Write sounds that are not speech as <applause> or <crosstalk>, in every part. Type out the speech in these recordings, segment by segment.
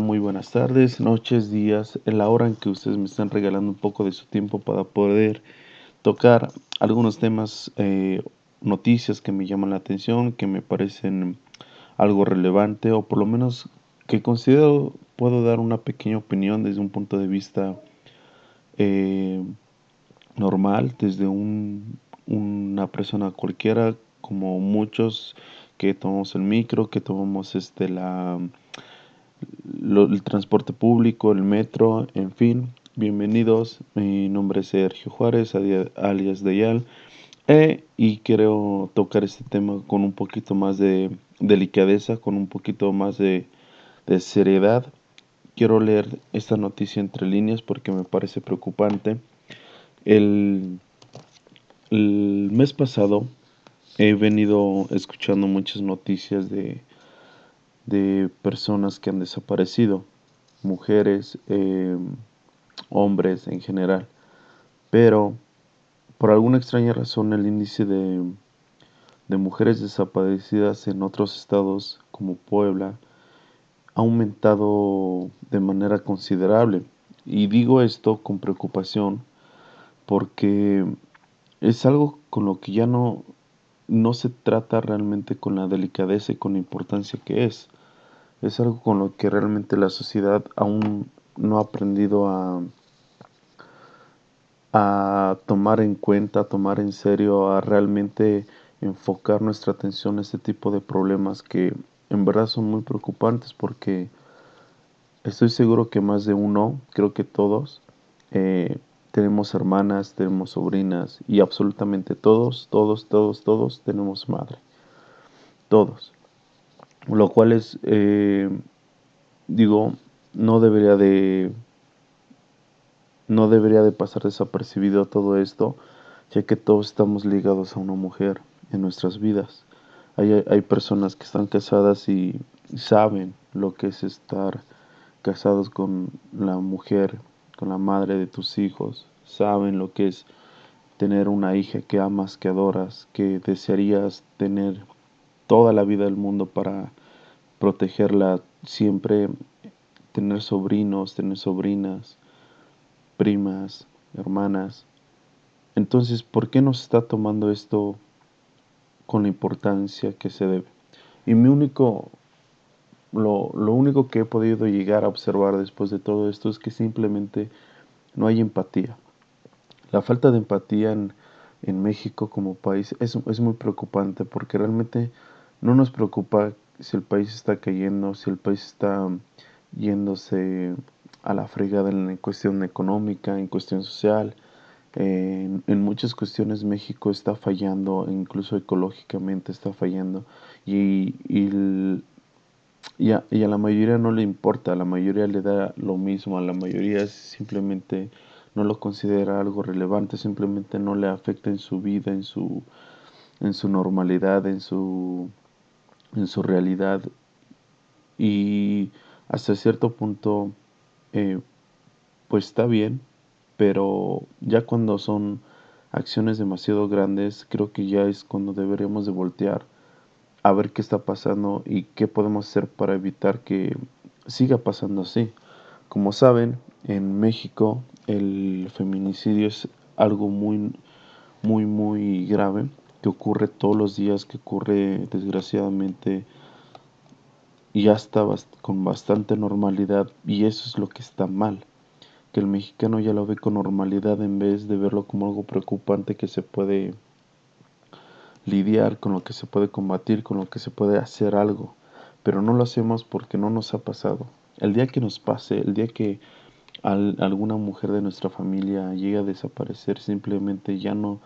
Muy buenas tardes, noches, días, en la hora en que ustedes me están regalando un poco de su tiempo para poder tocar algunos temas, eh, noticias que me llaman la atención, que me parecen algo relevante o por lo menos que considero puedo dar una pequeña opinión desde un punto de vista eh, normal, desde un, una persona cualquiera, como muchos que tomamos el micro, que tomamos este la el transporte público, el metro, en fin. Bienvenidos, mi nombre es Sergio Juárez, alias Dayal, e, y quiero tocar este tema con un poquito más de delicadeza, con un poquito más de, seriedad. Quiero leer esta noticia entre líneas porque me parece preocupante. El mes pasado he venido escuchando muchas noticias de de personas que han desaparecido, mujeres, eh, hombres en general. Pero por alguna extraña razón el índice de, de mujeres desaparecidas en otros estados como Puebla ha aumentado de manera considerable. Y digo esto con preocupación porque es algo con lo que ya no, no se trata realmente con la delicadeza y con la importancia que es. Es algo con lo que realmente la sociedad aún no ha aprendido a, a tomar en cuenta, a tomar en serio, a realmente enfocar nuestra atención a este tipo de problemas que en verdad son muy preocupantes porque estoy seguro que más de uno, creo que todos, eh, tenemos hermanas, tenemos sobrinas y absolutamente todos, todos, todos, todos tenemos madre. Todos. Lo cual es, eh, digo, no debería de, no debería de pasar desapercibido todo esto, ya que todos estamos ligados a una mujer en nuestras vidas. Hay, hay personas que están casadas y saben lo que es estar casados con la mujer con la madre de tus hijos, saben lo que es tener una hija que amas, que adoras, que desearías tener toda la vida del mundo para protegerla siempre, tener sobrinos, tener sobrinas, primas, hermanas. Entonces, ¿por qué nos está tomando esto con la importancia que se debe? Y mi único lo, único que he podido llegar a observar después de todo esto es que simplemente no hay empatía. La falta de empatía en, México como país es, es, muy preocupante porque realmente no nos preocupa si el país está cayendo, si el país está yéndose a la fregada en cuestión económica, en cuestión social. en, muchas cuestiones México está fallando, incluso ecológicamente está fallando. Y, y y a, la mayoría no le importa, a la mayoría le da lo mismo, a la mayoría simplemente no lo considera algo relevante, simplemente no le afecta en su vida, en su, en su normalidad, en su, en su realidad. Y hasta cierto punto, eh, pues está bien, pero ya cuando son acciones demasiado grandes, creo que ya es cuando deberíamos de voltear a ver qué está pasando y qué podemos hacer para evitar que siga pasando así. Como saben, en México el feminicidio es algo muy, muy, muy grave que ocurre todos los días, que ocurre desgraciadamente y ya está con bastante normalidad y eso es lo que está mal que el mexicano ya lo ve con normalidad en vez de verlo como algo preocupante que se puede lidiar, con lo que se puede combatir, con lo que se puede hacer algo, pero no lo hacemos porque no nos ha pasado. El día que nos pase, el día que alguna mujer de nuestra familia llegue a desaparecer, simplemente ya no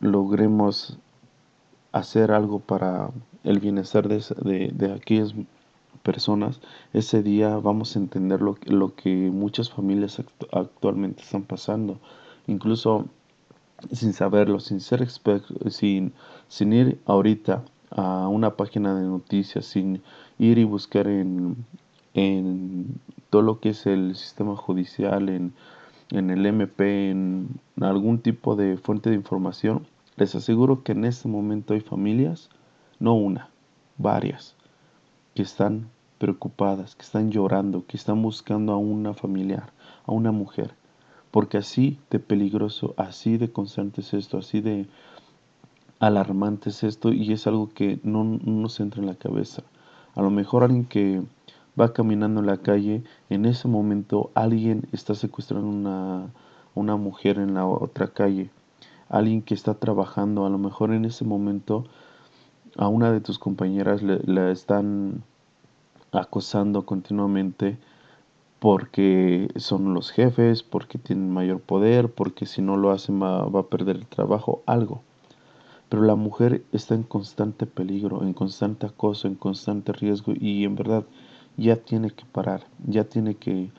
logremos hacer algo para el bienestar de, de, de aquellas personas, ese día vamos a entender lo, lo que muchas familias actualmente están pasando. Incluso sin saberlo, sin ser sin, sin ir ahorita a una página de noticias, sin ir y buscar en, en todo lo que es el sistema judicial, en, en el MP, en algún tipo de fuente de información, les aseguro que en este momento hay familias, no una, varias, que están preocupadas, que están llorando, que están buscando a una familiar, a una mujer. Porque así de peligroso, así de constante es esto, así de alarmante es esto y es algo que no, nos entra en la cabeza. A lo mejor alguien que va caminando en la calle, en ese momento alguien está secuestrando una, una mujer en la otra calle. Alguien que está trabajando, a lo mejor en ese momento a una de tus compañeras le, la están acosando continuamente porque son los jefes, porque tienen mayor poder, porque si no lo hacen va, va, a perder el trabajo, algo. Pero la mujer está en constante peligro, en constante acoso, en constante riesgo y en verdad ya tiene que parar, ya tiene que...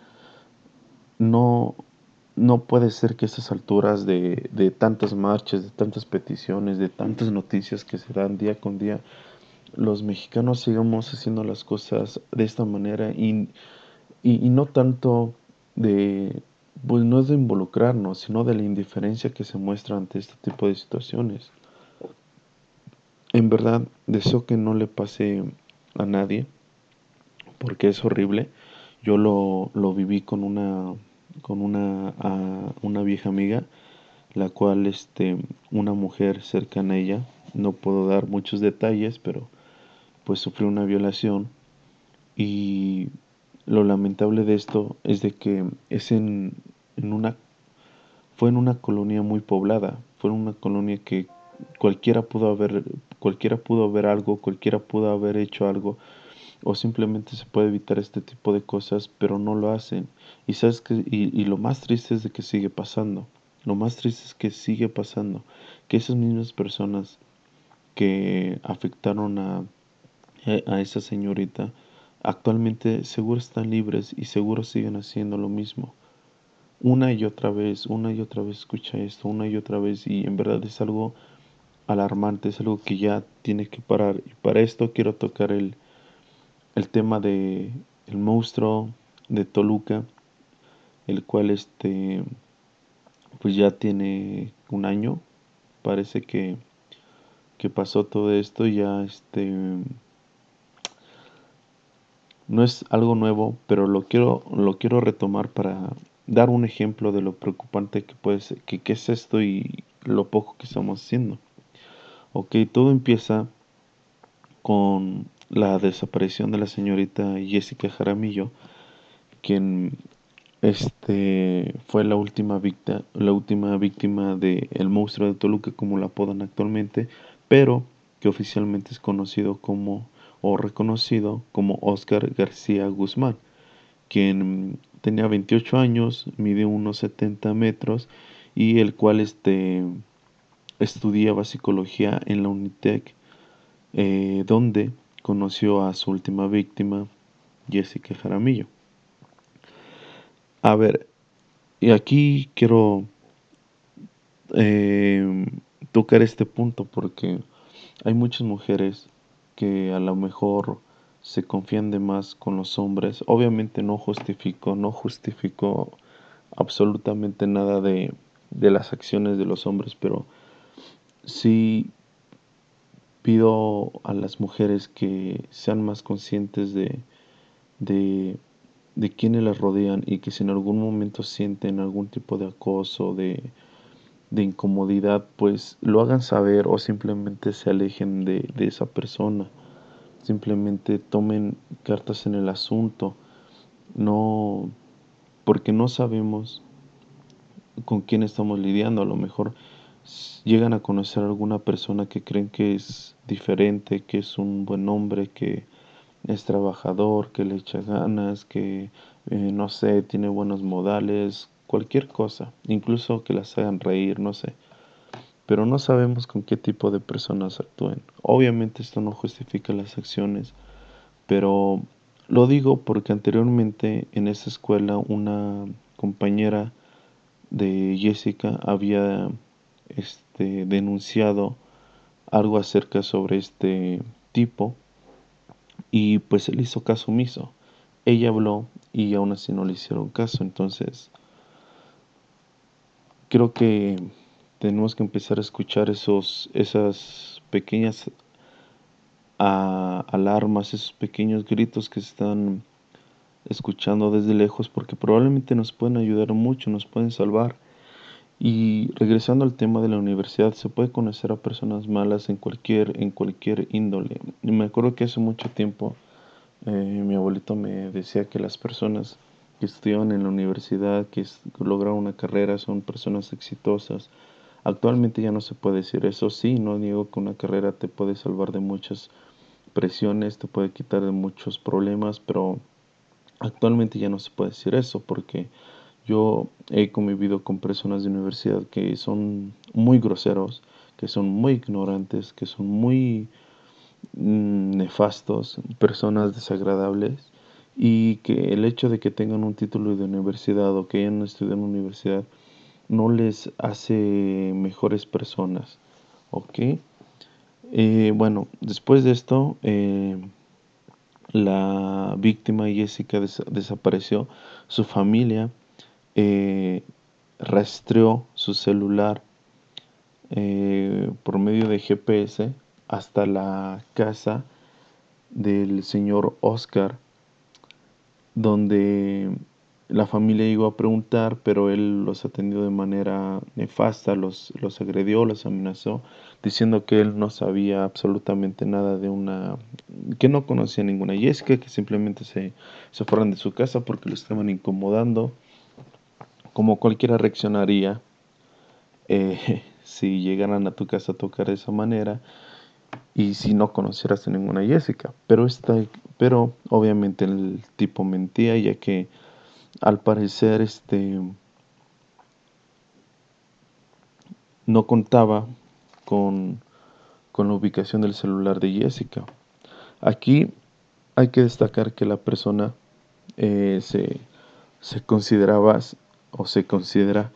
No, no puede ser que a esas alturas de, de tantas marchas, de tantas peticiones, de tantas noticias que se dan día con día, los mexicanos sigamos haciendo las cosas de esta manera y, y, y, no tanto de, pues no es de involucrarnos, sino de la indiferencia que se muestra ante este tipo de situaciones. En verdad, deseo que no le pase a nadie, porque es horrible. Yo lo, lo viví con una, con una, a, una vieja amiga, la cual este, una mujer cercana a ella, no puedo dar muchos detalles, pero pues sufrió una violación y lo lamentable de esto es de que es en, en una fue en una colonia muy poblada, fue en una colonia que cualquiera pudo haber cualquiera pudo ver algo, cualquiera pudo haber hecho algo o simplemente se puede evitar este tipo de cosas, pero no lo hacen. Y sabes que y, y lo más triste es de que sigue pasando. Lo más triste es que sigue pasando, que esas mismas personas que afectaron a a esa señorita, actualmente seguro están libres y seguro siguen haciendo lo mismo. Una y otra vez, una y otra vez escucha esto, una y otra vez y en verdad es algo alarmante, es algo que ya tiene que parar. Y para esto quiero tocar el, el tema de el monstruo de Toluca, el cual este pues ya tiene un año, parece que, que pasó todo esto, ya este no es algo nuevo, pero lo quiero, lo quiero retomar para dar un ejemplo de lo preocupante que puede ser, que, que es esto y lo poco que estamos haciendo. Ok, todo empieza con la desaparición de la señorita Jessica Jaramillo, quien este fue la última víctima, la última víctima de el monstruo de Toluca, como la apodan actualmente, pero que oficialmente es conocido como o reconocido como Oscar García Guzmán, quien tenía 28 años, mide unos 70 metros y el cual este, estudiaba psicología en la Unitec, eh, donde conoció a su última víctima, Jessica Jaramillo. A ver, y aquí quiero eh, tocar este punto porque hay muchas mujeres que a lo mejor se confían de más con los hombres. Obviamente no justifico, no justifico absolutamente nada de, de las acciones de los hombres, pero sí pido a las mujeres que sean más conscientes de, de, de las rodean y que si en algún momento sienten algún tipo de acoso, de, de incomodidad, pues lo hagan saber o simplemente se alejen de, de esa persona. Simplemente tomen cartas en el asunto. No, porque no sabemos con quién estamos lidiando. A lo mejor llegan a conocer a alguna persona que creen que es diferente, que es un buen hombre, que es trabajador, que le echa ganas, que eh, no sé, tiene buenos modales, cualquier cosa, incluso que las hagan reír, no sé. Pero no sabemos con qué tipo de personas actúen. Obviamente esto no justifica las acciones, pero lo digo porque anteriormente en esa escuela una compañera de Jessica había este, denunciado algo acerca sobre este tipo y pues él hizo caso omiso. Ella habló y aún así no le hicieron caso, entonces creo que tenemos que empezar a escuchar esos, esas pequeñas alarmas, esos pequeños gritos que se están escuchando desde lejos, porque probablemente nos pueden ayudar mucho, nos pueden salvar. Y regresando al tema de la universidad, se puede conocer a personas malas en cualquier, en cualquier índole. Me acuerdo que hace mucho tiempo eh, mi abuelito me decía que las personas que estudian en la universidad, que lograron una carrera, son personas exitosas. Actualmente ya no se puede decir eso, sí, no digo que una carrera te puede salvar de muchas presiones, te puede quitar de muchos problemas, pero actualmente ya no se puede decir eso porque yo he convivido con personas de universidad que son muy groseros, que son muy ignorantes, que son muy mm, nefastos, personas desagradables y que el hecho de que tengan un título de universidad o que hayan estudiado en universidad no les hace mejores personas. ¿Ok? Eh, bueno, después de esto, eh, la víctima Jessica desapareció. Su familia eh, rastreó su celular por medio de GPS hasta la casa del señor Oscar, donde la familia llegó a preguntar, pero él los atendió de manera nefasta, los, los agredió, los amenazó, diciendo que él no sabía absolutamente nada de una, que no conocía ninguna. Jessica, que simplemente se, se fueron de su casa porque lo estaban incomodando, como cualquiera reaccionaría eh, <laughs> si llegaran a tu casa a tocar de esa manera y si no conocieras a ninguna Jessica. Pero, esta, pero obviamente el tipo mentía ya que al parecer este no contaba con, con, la ubicación del celular de Jessica. Aquí hay que destacar que la persona eh, se, se consideraba o se considera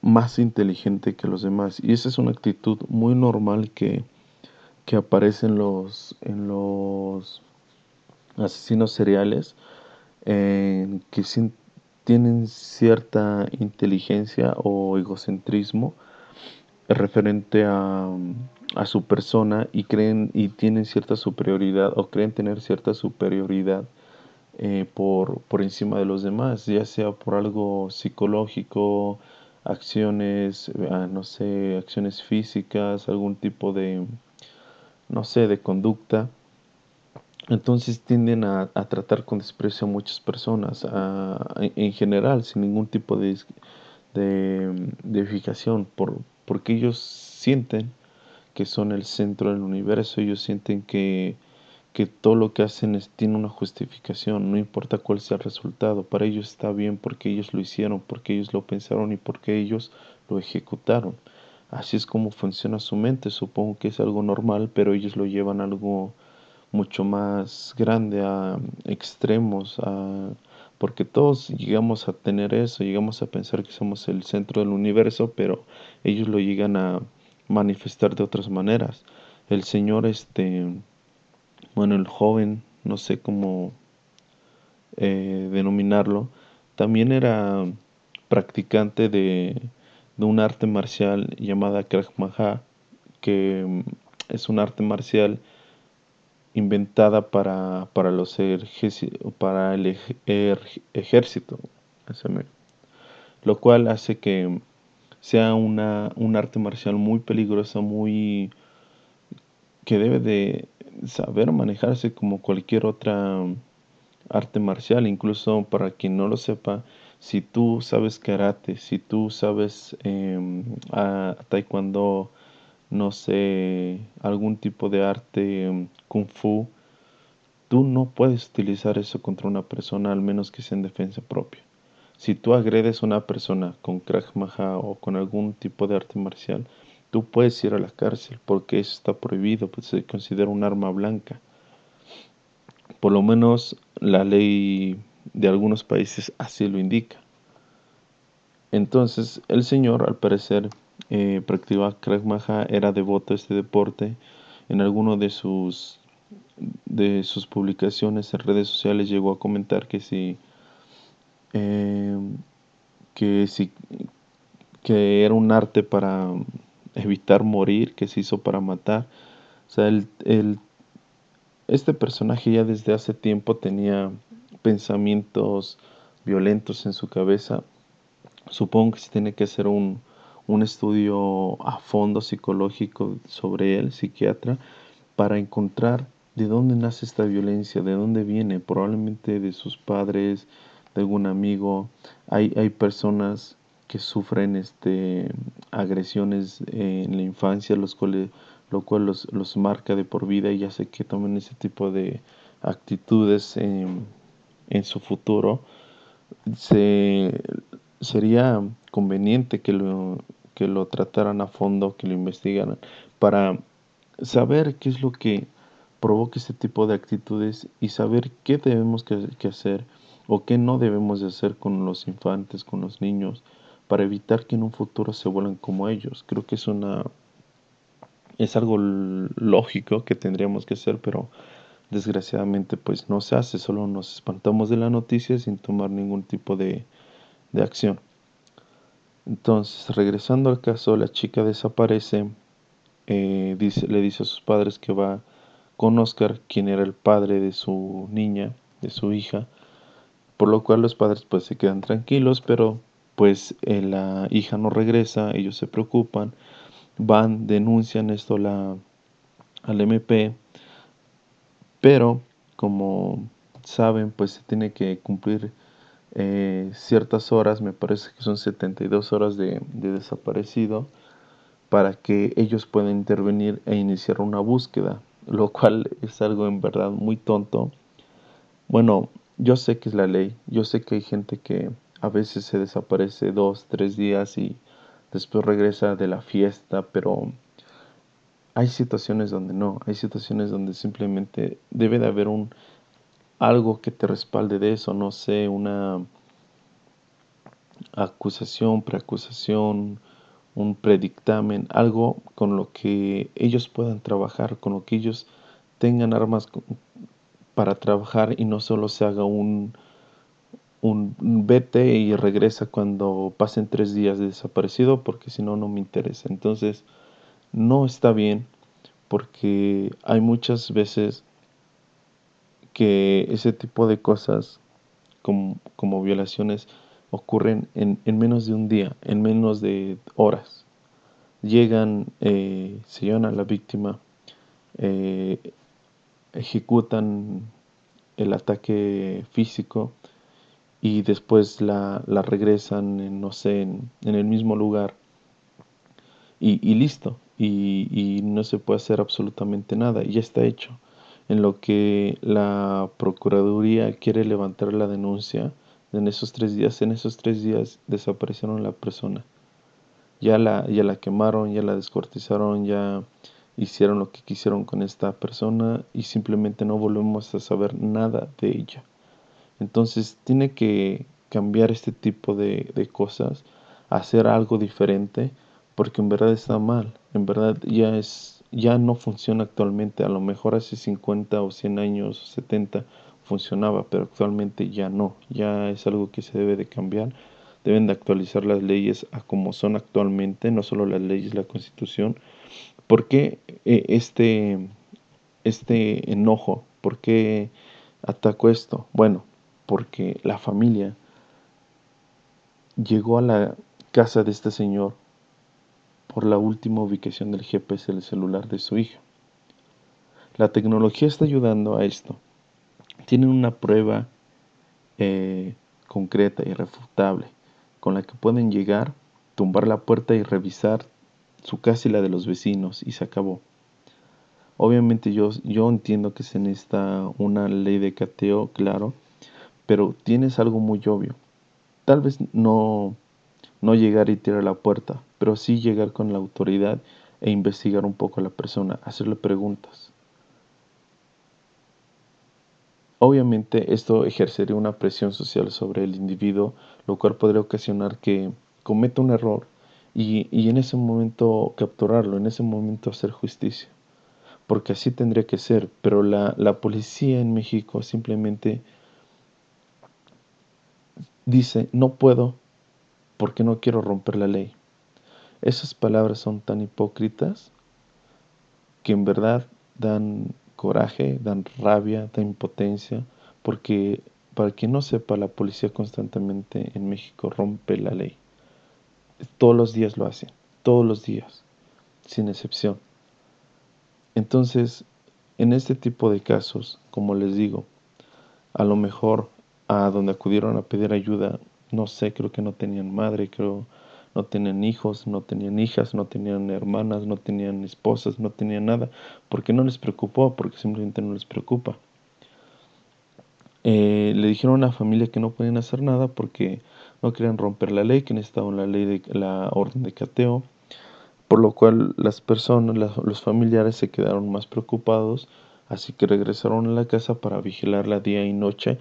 más inteligente que los demás. Y esa es una actitud muy normal que, que aparece en los, en los asesinos seriales que tienen cierta inteligencia o egocentrismo referente a, su persona y creen y tienen cierta superioridad o creen tener cierta superioridad eh, por, por encima de los demás, ya sea por algo psicológico, acciones, ah, no sé, acciones físicas, algún tipo de, no sé, de conducta. Entonces tienden a, tratar con desprecio a muchas personas, en general, sin ningún tipo de, de, fijación, por, porque ellos sienten que son el centro del universo, ellos sienten que, que todo lo que hacen es, tiene una justificación, no importa cuál sea el resultado, para ellos está bien porque ellos lo hicieron, porque ellos lo pensaron y porque ellos lo ejecutaron. Así es como funciona su mente, supongo que es algo normal, pero ellos lo llevan a algo mucho más grande, a extremos, a, porque todos llegamos a tener eso, llegamos a pensar que somos el centro del universo, pero ellos lo llegan a manifestar de otras maneras. El Señor, este, bueno, el joven, no sé cómo eh, denominarlo, también era practicante de, de un arte marcial llamada Krav Maga, que es un arte marcial inventada para, para, los para el ejército, lo cual hace que sea una, un arte marcial muy peligrosa, muy que debe de saber manejarse como cualquier otra arte marcial, incluso para quien no lo sepa, si tú sabes karate, si tú sabes a taekwondo, no sé, algún tipo de arte mm, kung fu, tú no puedes utilizar eso contra una persona al menos que sea en defensa propia. Si tú agredes a una persona con Krav Maga o con algún tipo de arte marcial, tú puedes ir a la cárcel porque eso está prohibido, pues se considera un arma blanca. Por lo menos la ley de algunos países así lo indica. Entonces el Señor, al parecer, eh, practicaba Krav era devoto a este deporte. En alguno de sus, de sus publicaciones en redes sociales llegó a comentar que si, eh, que si que era un arte para evitar morir, que se hizo para matar. O sea, él, este personaje ya desde hace tiempo tenía pensamientos violentos en su cabeza. Supongo que se tiene que hacer un, un estudio a fondo psicológico sobre él, psiquiatra, para encontrar de dónde nace esta violencia, de dónde viene, probablemente de sus padres, de algún amigo. Hay, hay personas que sufren este, agresiones en la infancia, los cuales, lo cual los, los marca de por vida y hace que tomen ese tipo de actitudes en, su futuro. Se, sería conveniente que lo, que lo trataran a fondo, que lo investigaran, para saber qué es lo que provoca este tipo de actitudes y saber qué debemos que, que hacer o qué no debemos de hacer con los infantes, con los niños, para evitar que en un futuro se vuelvan como ellos. Creo que es una es algo lógico que tendríamos que hacer, pero desgraciadamente pues no se hace, solo nos espantamos de la noticia sin tomar ningún tipo de, de acción. Entonces, regresando al caso, la chica desaparece, eh, dice, le dice a sus padres que va con Oscar, quien era el padre de su niña, de su hija, por lo cual los padres pues se quedan tranquilos, pero pues eh, la hija no regresa, ellos se preocupan, van, denuncian esto la, al MP, pero como saben pues se tiene que cumplir eh, ciertas horas, me parece que son 72 horas de, de desaparecido, para que ellos puedan intervenir e iniciar una búsqueda, lo cual es algo en verdad muy tonto. Bueno, yo sé que es la ley, yo sé que hay gente que a veces se desaparece dos, tres días y después regresa de la fiesta, pero hay situaciones donde no, hay situaciones donde simplemente debe de haber un algo que te respalde de eso, no sé, una acusación, preacusación, un predictamen, algo con lo que ellos puedan trabajar, con lo que ellos tengan armas para trabajar y no solo se haga un un vete y regresa cuando pasen tres días de desaparecido porque si no no me interesa. Entonces no está bien porque hay muchas veces que ese tipo de cosas como, como violaciones ocurren en, en, menos de un día en menos de horas. Llegan eh, se llevan a la víctima eh, ejecutan el ataque físico y después la, la regresan, en, no sé, en, en, el mismo lugar y, y listo. Y, y, no se puede hacer absolutamente nada, ya está hecho. En lo que la Procuraduría quiere levantar la denuncia, en esos tres días, en esos tres días desaparecieron la persona. Ya la, ya la quemaron, ya la descortizaron, ya hicieron lo que quisieron con esta persona y simplemente no volvemos a saber nada de ella. Entonces tiene que cambiar este tipo de, de cosas, hacer algo diferente, porque en verdad está mal, en verdad ya es, ya no funciona actualmente, a lo mejor hace 50 o 100 años, 70 funcionaba, pero actualmente ya no, ya es algo que se debe de cambiar, deben de actualizar las leyes a como son actualmente, no solo las leyes, la constitución, ¿por qué eh, este, este enojo? ¿Por qué ataco esto? Bueno, porque la familia llegó a la casa de este señor por la última ubicación del GPS del celular de su hija. La tecnología está ayudando a esto. Tienen una prueba eh, concreta y refutable con la que pueden llegar, tumbar la puerta y revisar su casa y la de los vecinos y se acabó. Obviamente yo, yo entiendo que se necesita una ley de cateo, claro, pero tienes algo muy obvio. Tal vez no, no llegar y tirar la puerta, pero sí llegar con la autoridad e investigar un poco a la persona, hacerle preguntas. Obviamente esto ejercería una presión social sobre el individuo, lo cual podría ocasionar que cometa un error y, y en ese momento capturarlo, en ese momento hacer justicia. Porque así tendría que ser, pero la, la policía en México simplemente dice, no puedo porque no quiero romper la ley. Esas palabras son tan hipócritas que en verdad dan coraje, dan rabia, da impotencia, porque para quien no sepa, la policía constantemente en México rompe la ley. Todos los días lo hacen, todos los días, sin excepción. Entonces, en este tipo de casos, como les digo, a lo mejor a donde acudieron a pedir ayuda, no sé, creo que no tenían madre, creo no tenían hijos, no tenían hijas, no tenían hermanas, no tenían esposas, no tenían nada, porque no les preocupó, porque simplemente no les preocupa. Eh, le dijeron a la familia que no podían hacer nada porque no querían romper la ley, que necesitaban la ley de la orden de cateo, por lo cual las personas, los familiares se quedaron más preocupados, así que regresaron a la casa para vigilarla día y noche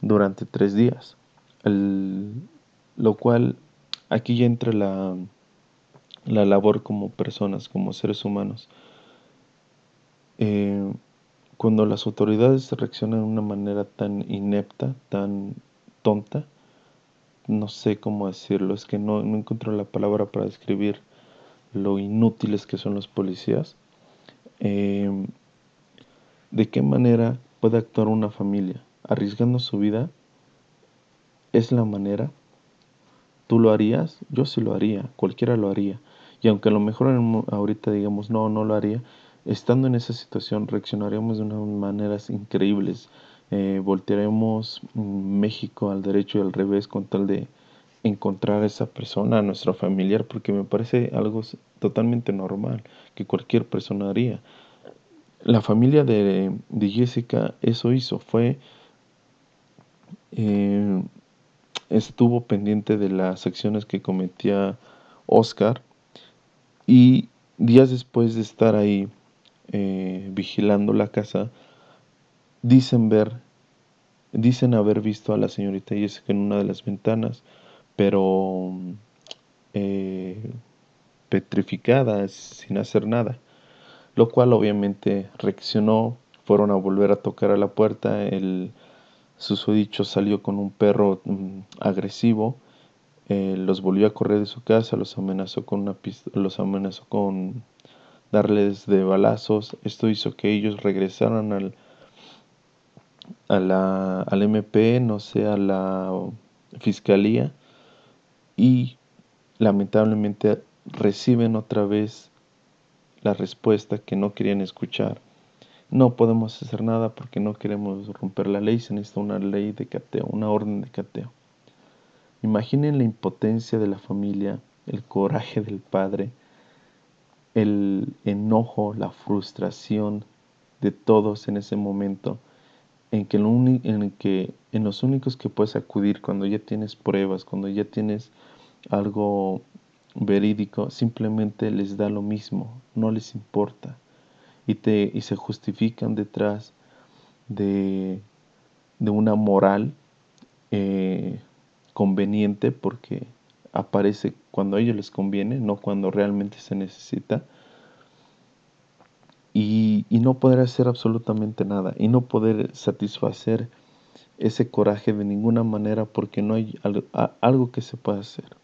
durante tres días, lo cual aquí ya entra la, la labor como personas, como seres humanos. Eh, cuando las autoridades reaccionan de una manera tan inepta, tan tonta, no sé cómo decirlo, es que no, no encuentro la palabra para describir lo inútiles que son los policías. Eh, ¿De qué manera puede actuar una familia? ¿Arriesgando su vida? ¿Es la manera? ¿Tú lo harías? Yo sí lo haría, cualquiera lo haría. Y aunque a lo mejor ahorita digamos no, no lo haría, estando en esa situación reaccionaríamos de unas maneras increíbles. Eh, voltearemos México al derecho y al revés con tal de encontrar a esa persona, a nuestro familiar, porque me parece algo totalmente normal que cualquier persona haría. La familia de, Jessica eso hizo, fue eh, estuvo pendiente de las acciones que cometía Oscar y días después de estar ahí eh, vigilando la casa, dicen ver, dicen haber visto a la señorita Jessica en una de las ventanas, pero eh, petrificada, sin hacer nada, lo cual obviamente reaccionó, fueron a volver a tocar a la puerta, el susodicho salió con un perro mm, agresivo, eh, los volvió a correr de su casa, los amenazó con una los amenazó con darles de balazos. Esto hizo que ellos regresaran al, a la, al MP, no sé, a la fiscalía y lamentablemente reciben otra vez la respuesta que no querían escuchar. No podemos hacer nada porque no queremos romper la ley, se necesita una ley de cateo, una orden de cateo. Imaginen la impotencia de la familia, el coraje del padre, el enojo, la frustración de todos en ese momento, en que, en los únicos que puedes acudir cuando ya tienes pruebas, cuando ya tienes algo verídico, simplemente les da lo mismo, no les importa. Y, te, y se justifican detrás de, de una moral eh, conveniente porque aparece cuando a ellos les conviene, no cuando realmente se necesita. Y, no poder hacer absolutamente nada y no poder satisfacer ese coraje de ninguna manera porque no hay algo, que se pueda hacer.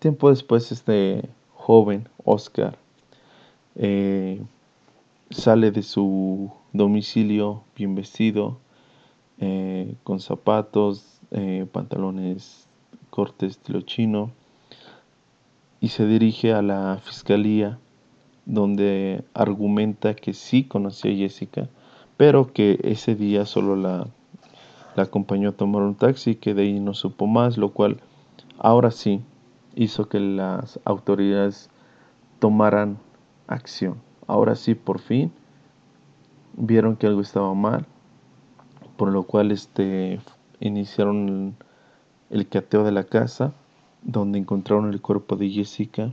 Tiempo después este joven, Oscar, eh, sale de su domicilio bien vestido, eh, con zapatos, eh, pantalones corte estilo chino y se dirige a la fiscalía donde argumenta que sí conocía a Jessica, pero que ese día solo la, la acompañó a tomar un taxi, que de ahí no supo más, lo cual ahora sí hizo que las autoridades tomaran acción. Ahora sí, por fin, vieron que algo estaba mal, por lo cual este, iniciaron el cateo de la casa, donde encontraron el cuerpo de Jessica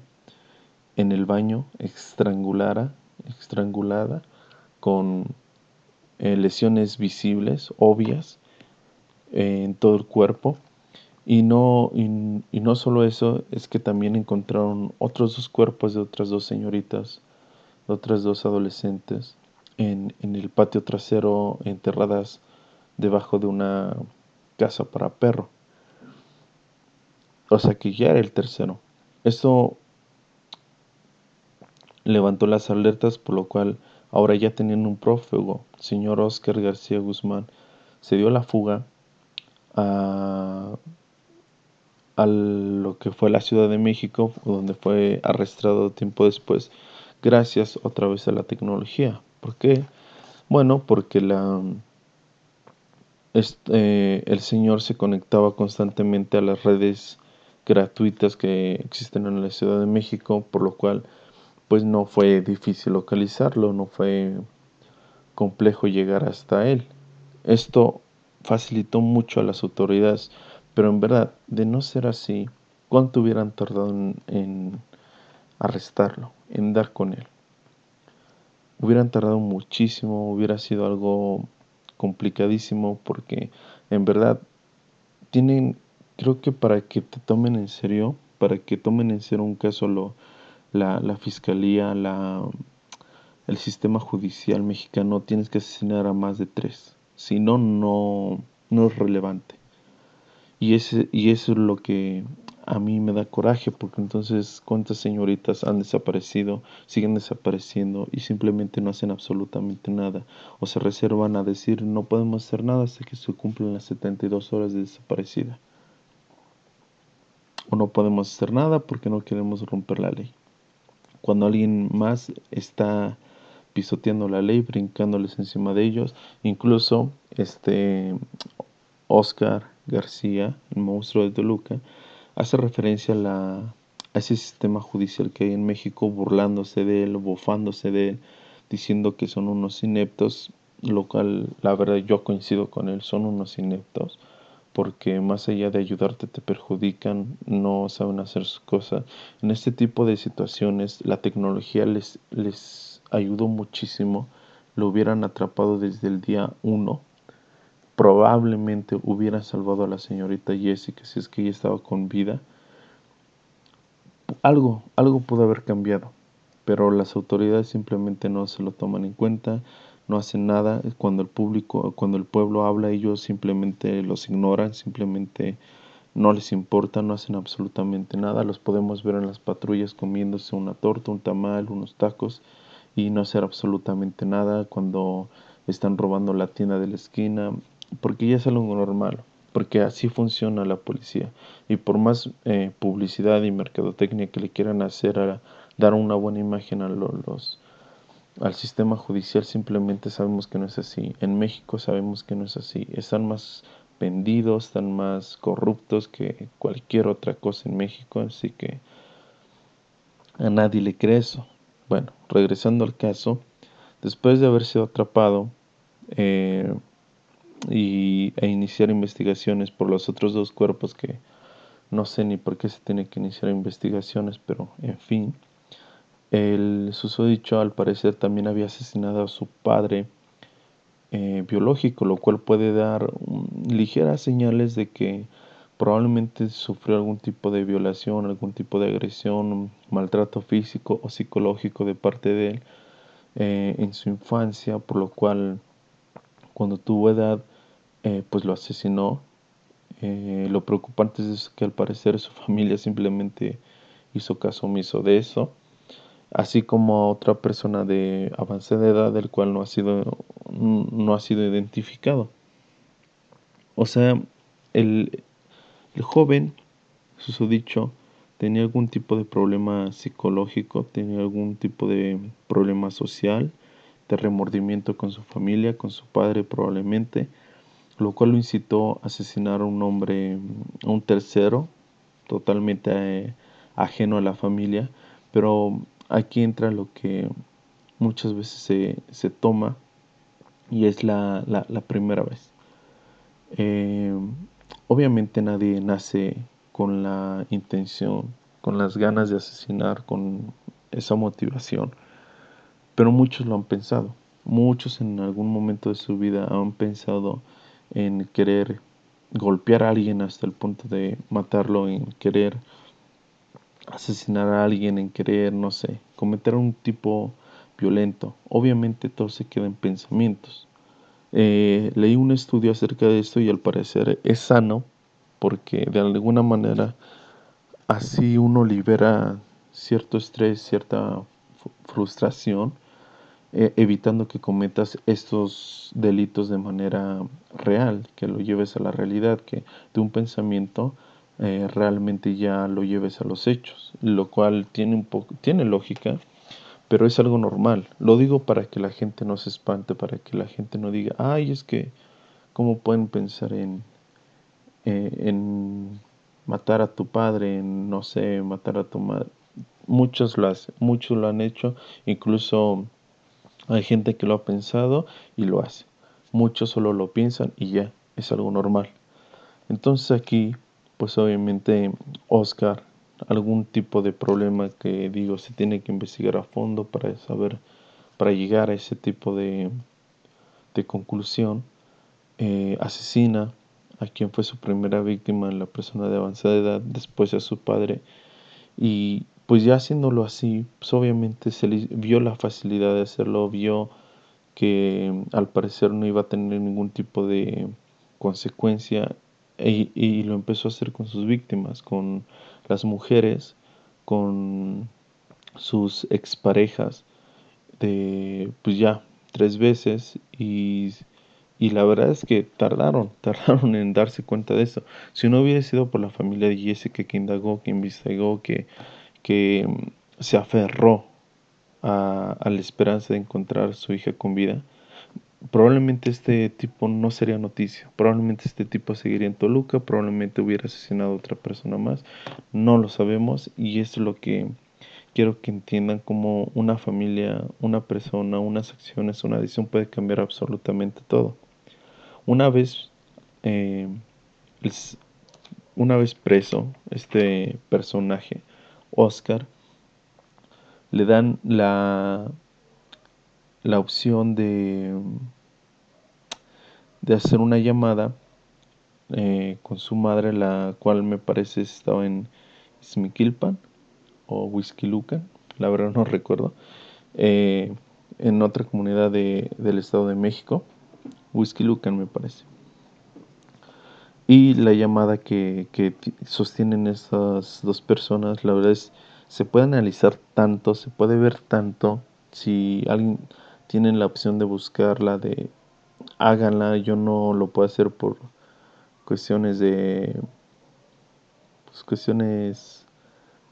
en el baño, estrangulada, estrangulada con eh, lesiones visibles, obvias, eh, en todo el cuerpo. Y no, y, no solo eso, es que también encontraron otros dos cuerpos de otras dos señoritas, otras dos adolescentes, en, en el patio trasero enterradas debajo de una casa para perro. O sea que ya era el tercero. Esto levantó las alertas, por lo cual Ahora ya teniendo un prófugo, señor Oscar García Guzmán, se dio la fuga a, a lo que fue la Ciudad de México, donde fue arrestado tiempo después, gracias otra vez a la tecnología. ¿Por qué? Bueno, porque la, este, el señor se conectaba constantemente a las redes gratuitas que existen en la Ciudad de México, por lo cual pues no fue difícil localizarlo, no fue complejo llegar hasta él. Esto facilitó mucho a las autoridades, pero en verdad, de no ser así, ¿cuánto hubieran tardado en, arrestarlo, en dar con él? Hubieran tardado muchísimo, hubiera sido algo complicadísimo porque en verdad tienen, creo que para que te tomen en serio, para que tomen en serio un caso lo, la, la fiscalía, la, el sistema judicial mexicano, tienes que asesinar a más de tres. Si no, no, no es relevante. Y, ese, y eso es lo que a mí me da coraje, porque entonces cuántas señoritas han desaparecido, siguen desapareciendo y simplemente no hacen absolutamente nada. O se reservan a decir no podemos hacer nada hasta que se cumplen las 72 horas de desaparecida. O no podemos hacer nada porque no queremos romper la ley. Cuando alguien más está pisoteando la ley, brincándoles encima de ellos. Incluso este Oscar García, el monstruo de Toluca, hace referencia a, la, a ese sistema judicial que hay en México, burlándose de él, bufándose de él, diciendo que son unos ineptos, lo cual la verdad yo coincido con él, son unos ineptos porque más allá de ayudarte te perjudican, no saben hacer sus cosas. En este tipo de situaciones la tecnología les, les ayudó muchísimo, lo hubieran atrapado desde el día 1, probablemente hubieran salvado a la señorita Jessica si es que ella estaba con vida. Algo, algo pudo haber cambiado, pero las autoridades simplemente no se lo toman en cuenta, no hacen nada. Cuando el público, cuando el pueblo habla, ellos simplemente los ignoran, simplemente no les importa, no hacen absolutamente nada. Los podemos ver en las patrullas comiéndose una torta, un tamal, unos tacos y no hacer absolutamente nada cuando están robando la tienda de la esquina, porque ya es algo normal, porque así funciona la policía. Y por más eh, publicidad y mercadotecnia que le quieran hacer a dar una buena imagen a los, al sistema judicial, simplemente sabemos que no es así. En México sabemos que no es así. Están más vendidos, están más corruptos que cualquier otra cosa en México, así que a nadie le cree eso. Bueno, regresando al caso, después de haber sido atrapado eh, y, e iniciar investigaciones por los otros dos cuerpos que no sé ni por qué se tiene que iniciar investigaciones, pero en fin, el susodicho al parecer también había asesinado a su padre eh, biológico, lo cual puede dar ligeras señales de que probablemente sufrió algún tipo de violación, algún tipo de agresión, maltrato físico o psicológico de parte de él eh, en su infancia, por lo cual cuando tuvo edad eh, pues lo asesinó. Eh, lo preocupante es que al parecer su <laughs> familia simplemente hizo caso omiso de eso, así como otra persona de avanzada edad del cual no ha sido, no ha sido identificado. O sea, el, el joven, dicho, tenía algún tipo de problema psicológico, tenía algún tipo de problema social, de remordimiento con su familia, con su padre probablemente, lo cual lo incitó a asesinar a un hombre, a un tercero, totalmente eh, ajeno a la familia, pero aquí entra lo que muchas veces se, toma y es la, la primera vez. Eh, Obviamente nadie nace con la intención, con las ganas de asesinar, con esa motivación, pero muchos lo han pensado. Muchos en algún momento de su vida han pensado en querer golpear a alguien hasta el punto de matarlo, en querer asesinar a alguien, en querer, no sé, cometer un tipo violento. Obviamente todo se queda en pensamientos. Eh, leí un estudio acerca de esto y al parecer es sano porque de alguna manera así uno libera cierto estrés, cierta frustración eh, evitando que cometas estos delitos de manera real, que lo lleves a la realidad, que de un pensamiento eh, realmente ya lo lleves a los hechos, lo cual tiene, un poco, tiene lógica, pero es algo normal. Lo digo para que la gente no se espante, para que la gente no diga, ay, es que, ¿cómo pueden pensar en, eh, en matar a tu padre, en, no sé, matar a tu madre? Muchos lo muchos lo han hecho, incluso hay gente que lo ha pensado y lo hace. Muchos solo lo piensan y ya, es algo normal. Entonces aquí, pues obviamente Oscar, algún tipo de problema que digo se tiene que investigar a fondo para saber, para llegar a ese tipo de, de conclusión, eh, asesina a quien fue su primera víctima, la persona de avanzada edad, después a su padre, y pues ya haciéndolo así, pues obviamente se le vio la facilidad de hacerlo, vio que mm, al parecer no iba a tener ningún tipo de consecuencia y, y lo empezó a hacer con sus víctimas, con las mujeres, con sus exparejas, de pues ya tres veces y, y la verdad es que tardaron, <laughs> tardaron en darse cuenta de eso. Si no hubiera sido por la familia de Jessica que indagó, que investigó, que que mm, se aferró a, la esperanza de encontrar a su hija con vida, probablemente este tipo no sería noticia, probablemente este tipo seguiría en Toluca, probablemente hubiera asesinado a otra persona más, no lo sabemos y es lo que quiero que entiendan como una familia, una persona, unas acciones, una decisión puede cambiar absolutamente todo. Una vez, eh, una vez preso, este personaje Oscar, le dan la, la opción de, de hacer una llamada eh, con su madre, la cual me parece estaba en Smikilpan o Lucan, la verdad no <laughs> recuerdo, eh, en otra comunidad de, del Estado de México, Lucan me parece. Y la llamada que, sostienen estas dos personas, la verdad es, se puede analizar tanto, se puede ver tanto. Si alguien tiene la opción de buscarla, de háganla, yo no lo puedo hacer por cuestiones de, pues, cuestiones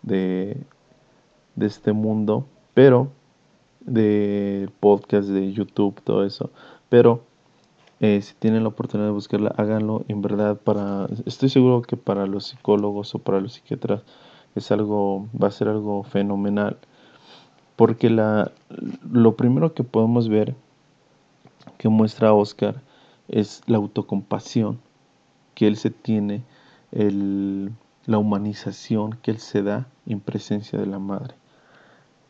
de, de este mundo, pero de podcast, de YouTube, todo eso, pero eh, si tienen la oportunidad de buscarla, háganlo. En verdad, para, estoy seguro que para los psicólogos o para los psiquiatras es algo, va a ser algo fenomenal. Porque la, lo primero que podemos ver que muestra Oscar es la autocompasión que él se tiene, el, la humanización que él se da en presencia de la madre.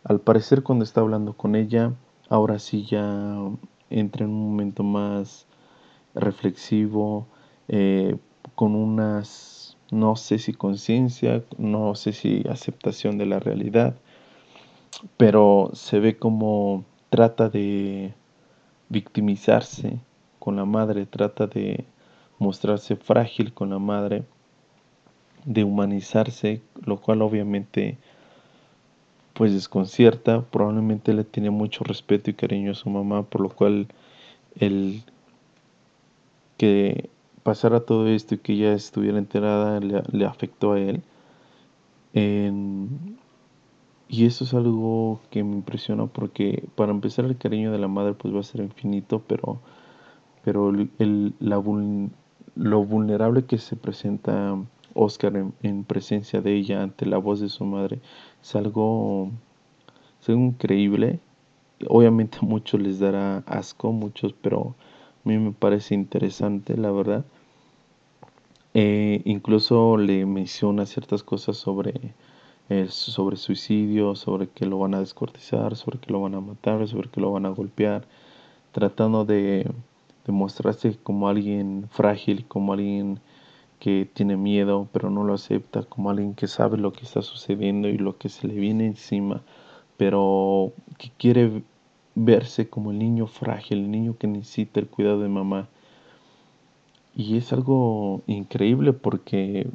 Al parecer cuando está hablando con ella, ahora sí ya entra en un momento más reflexivo, eh, con unas, no sé si conciencia, no sé si aceptación de la realidad, pero se ve como trata de victimizarse con la madre, trata de mostrarse frágil con la madre, de humanizarse, lo cual obviamente pues desconcierta, probablemente le tiene mucho respeto y cariño a su mamá, por lo cual él que pasara todo esto y que ella estuviera enterada le, afectó a él. y eso es algo que me impresiona porque para empezar el cariño de la madre pues va a ser infinito, pero, pero el, la, lo vulnerable que se presenta Oscar en, presencia de ella ante la voz de su madre es algo, es increíble. Obviamente a muchos les dará asco, muchos, pero a mí me parece interesante, la verdad. Eh, incluso le menciona ciertas cosas sobre, sobre suicidio, sobre que lo van a descortizar, sobre que lo van a matar, sobre que lo van a golpear, tratando de, de mostrarse como alguien frágil, como alguien que tiene miedo pero no lo acepta, como alguien que sabe lo que está sucediendo y lo que se le viene encima, pero que quiere verse como el niño frágil, el niño que necesita el cuidado de mamá. Y es algo increíble porque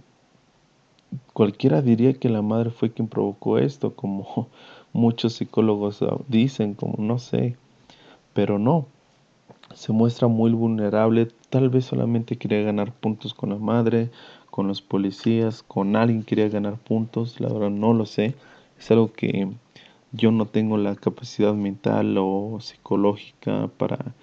cualquiera diría que la madre fue quien provocó esto, como <laughs> muchos psicólogos dicen, como no sé. pero no, se muestra muy vulnerable, tal vez solamente quería ganar puntos con la madre, con los policías, con alguien quería ganar puntos, la verdad no lo sé, es algo que yo no tengo la capacidad mental o psicológica para,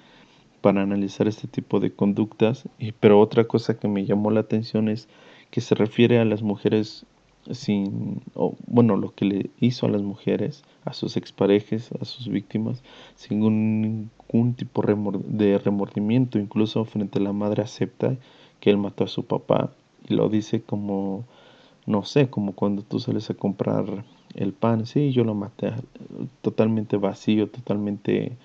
para analizar este tipo de conductas, pero otra cosa que me llamó la atención es que se refiere a las mujeres sin, o, bueno, lo que le hizo a las mujeres, a sus exparejas, a sus víctimas, sin ningún tipo de remordimiento, incluso frente a la madre acepta que él mató a su papá y lo dice como, no sé, como cuando tú sales a comprar el pan, sí, yo lo maté, totalmente vacío, totalmente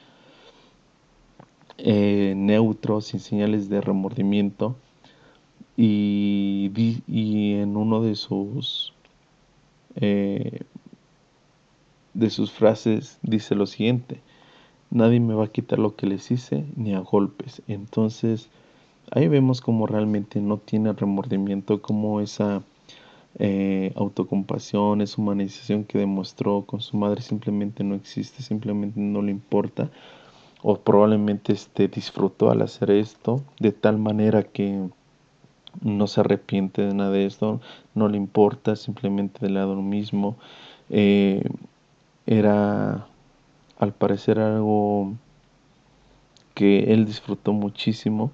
eh, neutro, sin señales de remordimiento. Y, y en uno de sus eh, de sus frases dice lo siguiente nadie me va a quitar lo que les hice ni a golpes entonces ahí vemos como realmente no tiene remordimiento como esa eh, autocompasión esa humanización que demostró con su madre simplemente no existe simplemente no le importa o probablemente este disfrutó al hacer esto de tal manera que no se arrepiente de nada de esto, no le importa, simplemente del lado mismo. Eh, era al parecer algo que él disfrutó muchísimo,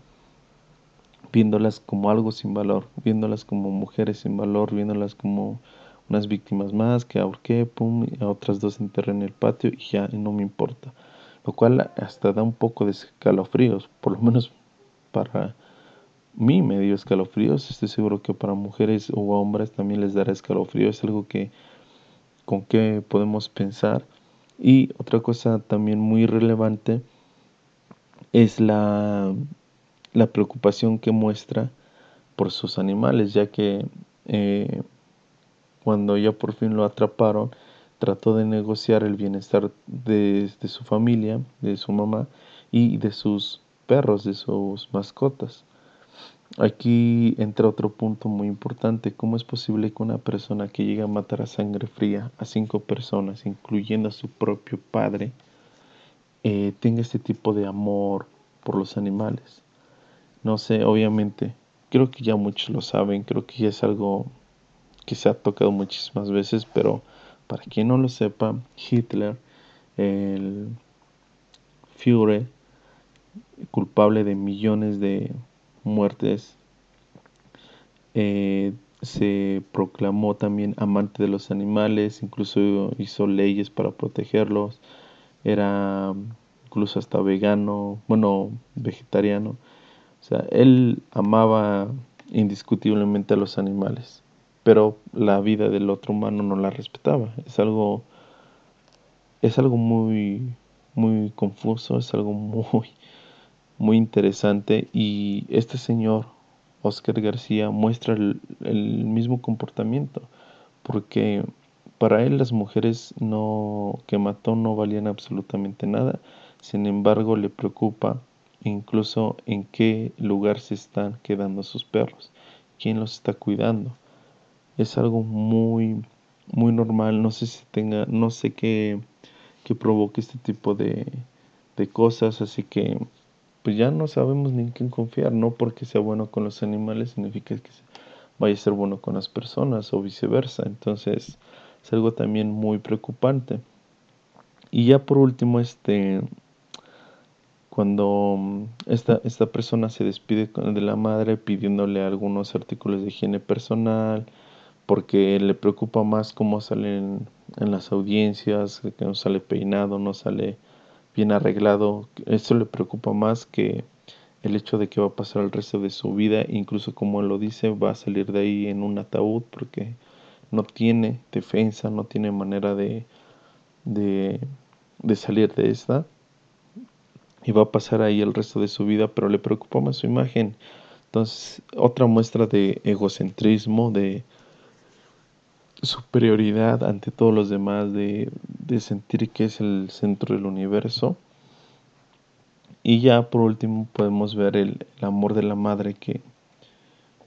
viéndolas como algo sin valor, viéndolas como mujeres sin valor, viéndolas como unas víctimas más que ahorqué, pum, a otras dos enterré en el patio y ya no me importa. Lo cual hasta da un poco de escalofríos, por lo menos para mí me dio escalofríos, estoy seguro que para mujeres o hombres también les dará escalofríos, es algo que con qué podemos pensar. Y otra cosa también muy relevante es la, la preocupación que muestra por sus animales, ya que eh, cuando ya por fin lo atraparon, trató de negociar el bienestar de, su familia, de su mamá y de sus perros, de sus mascotas. Aquí entra otro punto muy importante. ¿Cómo es posible que una persona que llega a matar a sangre fría a cinco personas, incluyendo a su propio padre, eh, tenga este tipo de amor por los animales? No sé, obviamente, creo que ya muchos lo saben, creo que ya es algo que se ha tocado muchísimas veces, pero para quien no lo sepa, Hitler, el Führer, culpable de millones de muertes, eh, se proclamó también amante de los animales, incluso hizo leyes para protegerlos, era incluso hasta vegano, bueno, vegetariano. Sea, él amaba indiscutiblemente a los animales, pero la vida del otro humano no la respetaba. Es algo es algo muy muy confuso, es algo muy muy interesante y este señor, Oscar García, muestra el, mismo comportamiento, porque para él las mujeres no, que mató no valían absolutamente nada, sin embargo le preocupa incluso en qué lugar se están quedando sus perros, quién los está cuidando. Es algo muy, muy normal, no sé si tenga, no sé qué, qué provoque este tipo de, de cosas, así que pues ya no sabemos ni en quién confiar, no porque sea bueno con los animales significa que vaya a ser bueno con las personas o viceversa, entonces es algo también muy preocupante. Y ya por último, este, cuando esta, esta persona se despide de la madre pidiéndole algunos artículos de higiene personal, porque le preocupa más cómo salen en las audiencias, que no sale peinado, no sale bien arreglado, eso le preocupa más que el hecho de que va a pasar el resto de su vida, incluso como él lo dice, va a salir de ahí en un ataúd porque no tiene defensa, no tiene manera de, de salir de esta y va a pasar ahí el resto de su vida, pero le preocupa más su imagen. Entonces, otra muestra de egocentrismo, de, superioridad ante todos los demás, de, sentir que es el centro del universo. Y ya por último podemos ver el, amor de la madre que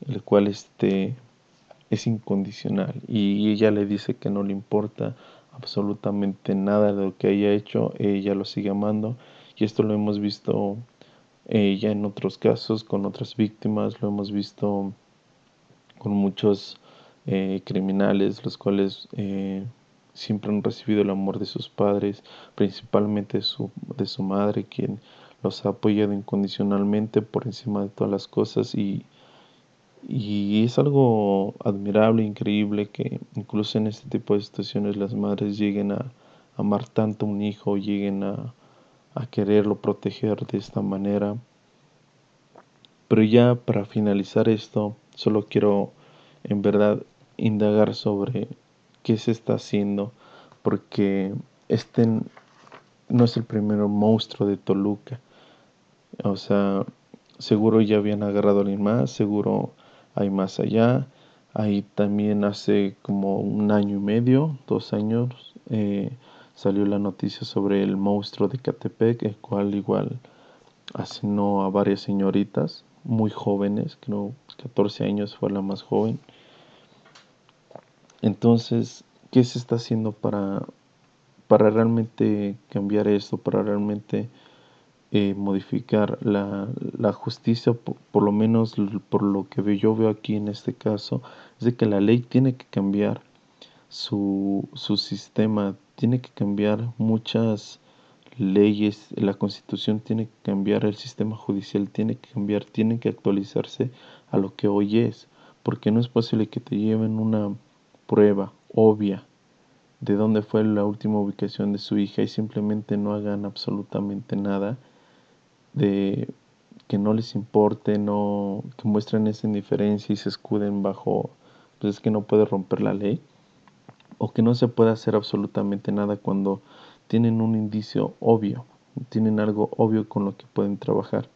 el cual este es incondicional y ella le dice que no le importa absolutamente nada de lo que haya hecho, ella lo sigue amando Y esto lo hemos visto eh, ya en otros casos con otras víctimas, lo hemos visto con muchos eh, criminales, los cuales eh, siempre han recibido el amor de sus padres, principalmente su, de su madre, quien los ha apoyado incondicionalmente por encima de todas las cosas. Y, y es algo admirable, increíble que incluso en este tipo de situaciones las madres lleguen a amar tanto a un hijo, lleguen a, a quererlo proteger de esta manera. Pero ya para finalizar esto, solo quiero en verdad indagar sobre qué se está haciendo, porque este no es el primer monstruo de Toluca. O sea, seguro ya habían agarrado a alguien más, seguro hay más allá. Ahí también hace como un año y medio, dos años, eh, salió la noticia sobre el monstruo de Catepec, el cual igual asesinó a varias señoritas muy jóvenes, creo 14 años fue la más joven. Entonces, ¿qué se está haciendo para, para realmente cambiar esto, para realmente eh, modificar la, la justicia, por, lo menos por lo que yo veo aquí en este caso, es de que la ley tiene que cambiar su, su sistema, tiene que cambiar muchas leyes, la constitución tiene que cambiar, el sistema judicial tiene que cambiar, tiene que actualizarse a lo que hoy es, porque no es posible que te lleven una prueba obvia de dónde fue la última ubicación de su hija y simplemente no hagan absolutamente nada de que no les importe, no, que muestren esa indiferencia y se escuden bajo, pues es que no puede romper la ley, o que no se puede hacer absolutamente nada cuando tienen un indicio obvio, tienen algo obvio con lo que pueden trabajar.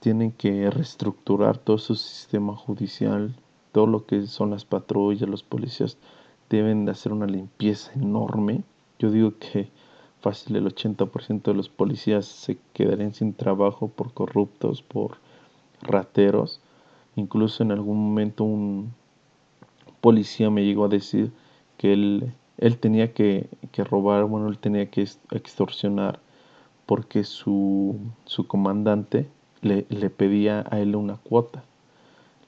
Tienen que reestructurar todo su sistema judicial, todo lo que son las patrullas, los policías, deben de hacer una limpieza enorme. Yo digo que fácil el 80% de los policías se quedarían sin trabajo por corruptos, por rateros. Incluso en algún momento un policía me llegó a decir que él, él tenía que, que robar, bueno, él tenía que extorsionar porque su, su comandante le, le, pedía a él una cuota.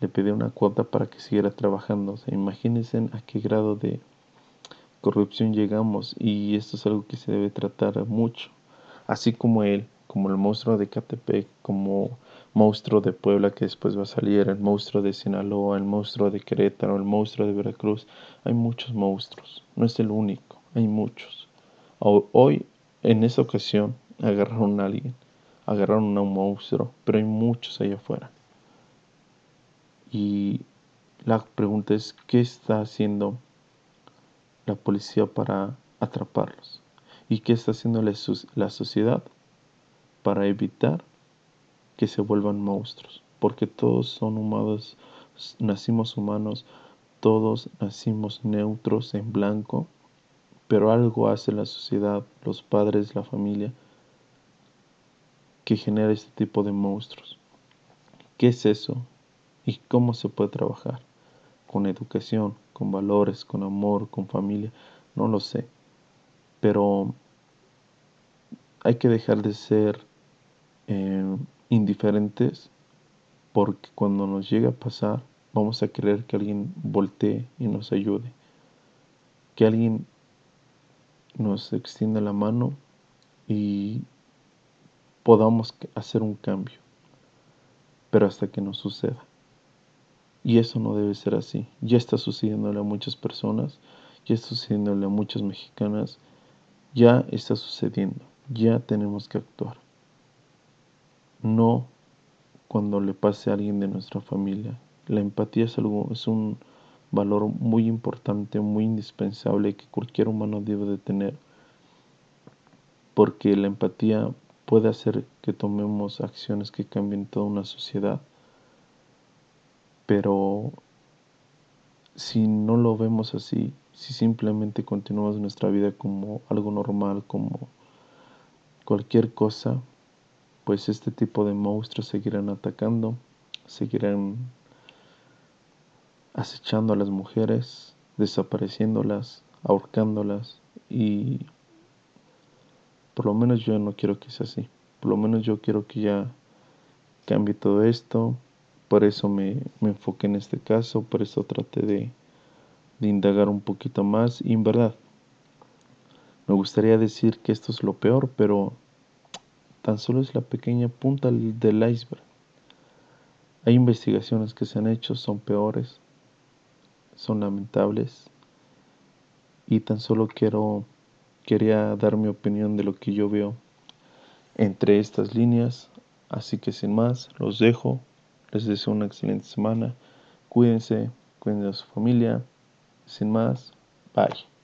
Le pedía una cuota para que siguiera trabajando. O sea, imagínense a qué grado de, corrupción llegamos y esto es algo que se debe tratar mucho. Así como él, como el monstruo de Catepec, como monstruo de Puebla que después va a salir, el monstruo de Sinaloa, el monstruo de Querétaro, el monstruo de Veracruz. Hay muchos monstruos, no es el único, hay muchos. Hoy, en esta ocasión, agarraron a alguien, agarraron a un monstruo, pero hay muchos allá afuera. Y la pregunta es, ¿qué está haciendo la policía para atraparlos. ¿Y qué está haciendo la sociedad para evitar que se vuelvan monstruos? Porque todos son humanos, nacimos humanos, todos nacimos neutros en blanco, pero algo hace la sociedad, los padres, la familia, que genera este tipo de monstruos. ¿Qué es eso? ¿Y cómo se puede trabajar? Con educación, con valores, con amor, con familia, no lo sé. Pero hay que dejar de ser eh, indiferentes porque cuando nos llega a pasar vamos a querer que alguien voltee y nos ayude. Que alguien nos extienda la mano y podamos hacer un cambio. Pero hasta que nos suceda. Y eso no debe ser así. Ya está sucediéndole a muchas personas, ya está sucediéndole a muchas mexicanas, ya está sucediendo, ya tenemos que actuar. No cuando le pase a alguien de nuestra familia. La empatía es algo, es un valor muy importante, muy indispensable que cualquier humano debe de tener. Porque la empatía puede hacer que tomemos acciones que cambien toda una sociedad pero si no lo vemos así, si simplemente continuamos nuestra vida como algo normal, como cualquier cosa, pues este tipo de monstruos seguirán atacando, seguirán acechando a las mujeres, desapareciéndolas, ahorcándolas y por lo menos yo no quiero que sea así. por lo menos yo quiero que ya cambie todo esto. Por eso me, me enfoqué en este caso, por eso traté de, de indagar un poquito más. Y en verdad, me gustaría decir que esto es lo peor, pero tan solo es la pequeña punta del iceberg. Hay investigaciones que se han hecho, son peores, son lamentables. Y tan solo quiero quería dar mi opinión de lo que yo veo entre estas líneas. Así que sin más, los dejo. Les deseo una excelente semana. Cuídense, cuiden de su familia. Sin más, bye.